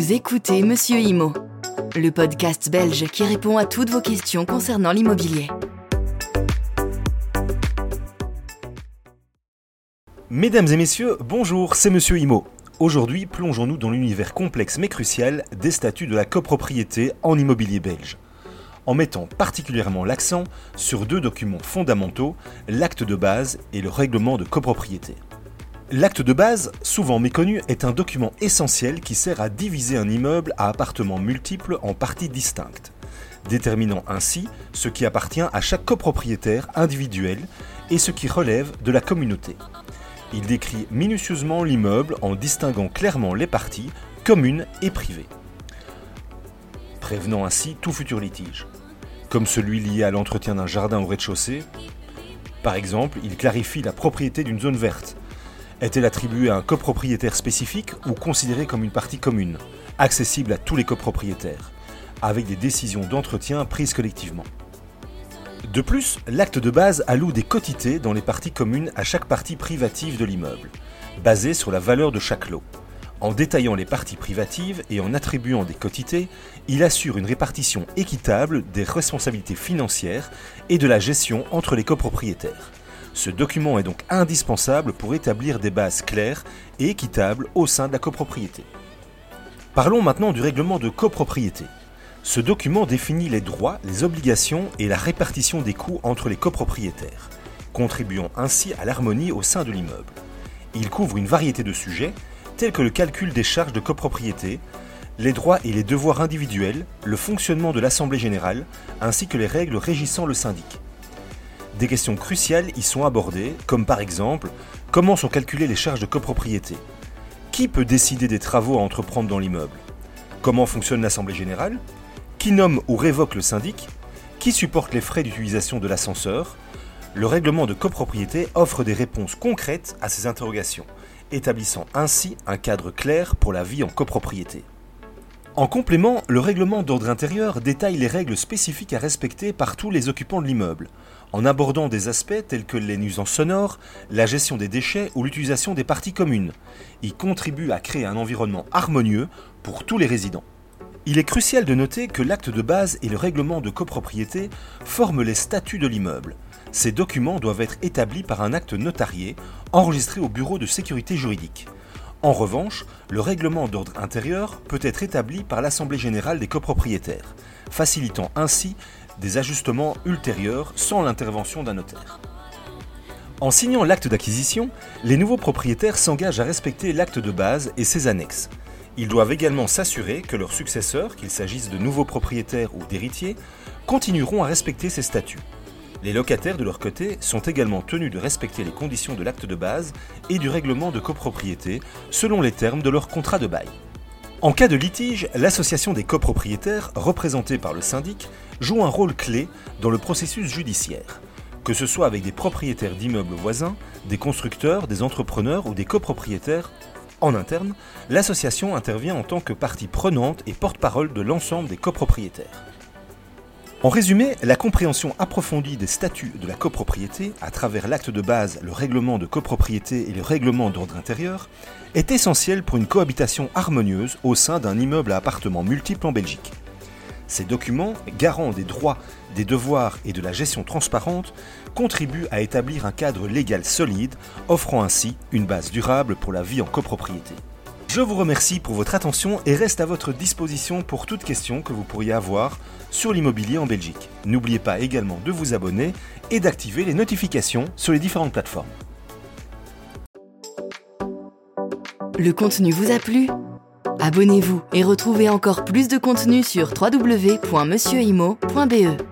Vous écoutez Monsieur Imo, le podcast belge qui répond à toutes vos questions concernant l'immobilier. Mesdames et messieurs, bonjour, c'est Monsieur Imo. Aujourd'hui, plongeons-nous dans l'univers complexe mais crucial des statuts de la copropriété en immobilier belge. En mettant particulièrement l'accent sur deux documents fondamentaux, l'acte de base et le règlement de copropriété. L'acte de base, souvent méconnu, est un document essentiel qui sert à diviser un immeuble à appartements multiples en parties distinctes, déterminant ainsi ce qui appartient à chaque copropriétaire individuel et ce qui relève de la communauté. Il décrit minutieusement l'immeuble en distinguant clairement les parties, communes et privées, prévenant ainsi tout futur litige, comme celui lié à l'entretien d'un jardin au rez-de-chaussée. Par exemple, il clarifie la propriété d'une zone verte, est-elle attribuée à un copropriétaire spécifique ou considérée comme une partie commune, accessible à tous les copropriétaires, avec des décisions d'entretien prises collectivement? De plus, l'acte de base alloue des quotités dans les parties communes à chaque partie privative de l'immeuble, basée sur la valeur de chaque lot. En détaillant les parties privatives et en attribuant des quotités, il assure une répartition équitable des responsabilités financières et de la gestion entre les copropriétaires. Ce document est donc indispensable pour établir des bases claires et équitables au sein de la copropriété. Parlons maintenant du règlement de copropriété. Ce document définit les droits, les obligations et la répartition des coûts entre les copropriétaires, contribuant ainsi à l'harmonie au sein de l'immeuble. Il couvre une variété de sujets, tels que le calcul des charges de copropriété, les droits et les devoirs individuels, le fonctionnement de l'Assemblée générale, ainsi que les règles régissant le syndic. Des questions cruciales y sont abordées, comme par exemple comment sont calculées les charges de copropriété? Qui peut décider des travaux à entreprendre dans l'immeuble? Comment fonctionne l'Assemblée générale? Qui nomme ou révoque le syndic? Qui supporte les frais d'utilisation de l'ascenseur? Le règlement de copropriété offre des réponses concrètes à ces interrogations, établissant ainsi un cadre clair pour la vie en copropriété. En complément, le règlement d'ordre intérieur détaille les règles spécifiques à respecter par tous les occupants de l'immeuble, en abordant des aspects tels que les nuisances sonores, la gestion des déchets ou l'utilisation des parties communes. Il contribue à créer un environnement harmonieux pour tous les résidents. Il est crucial de noter que l'acte de base et le règlement de copropriété forment les statuts de l'immeuble. Ces documents doivent être établis par un acte notarié, enregistré au bureau de sécurité juridique. En revanche, le règlement d'ordre intérieur peut être établi par l'Assemblée générale des copropriétaires, facilitant ainsi des ajustements ultérieurs sans l'intervention d'un notaire. En signant l'acte d'acquisition, les nouveaux propriétaires s'engagent à respecter l'acte de base et ses annexes. Ils doivent également s'assurer que leurs successeurs, qu'il s'agisse de nouveaux propriétaires ou d'héritiers, continueront à respecter ces statuts. Les locataires, de leur côté, sont également tenus de respecter les conditions de l'acte de base et du règlement de copropriété selon les termes de leur contrat de bail. En cas de litige, l'association des copropriétaires, représentée par le syndic, joue un rôle clé dans le processus judiciaire. Que ce soit avec des propriétaires d'immeubles voisins, des constructeurs, des entrepreneurs ou des copropriétaires, en interne, l'association intervient en tant que partie prenante et porte-parole de l'ensemble des copropriétaires. En résumé, la compréhension approfondie des statuts de la copropriété, à travers l'acte de base, le règlement de copropriété et le règlement d'ordre intérieur, est essentielle pour une cohabitation harmonieuse au sein d'un immeuble à appartements multiples en Belgique. Ces documents, garants des droits, des devoirs et de la gestion transparente, contribuent à établir un cadre légal solide, offrant ainsi une base durable pour la vie en copropriété. Je vous remercie pour votre attention et reste à votre disposition pour toute question que vous pourriez avoir sur l'immobilier en Belgique. N'oubliez pas également de vous abonner et d'activer les notifications sur les différentes plateformes. Le contenu vous a plu? Abonnez-vous et retrouvez encore plus de contenu sur www.monsieurimo.be.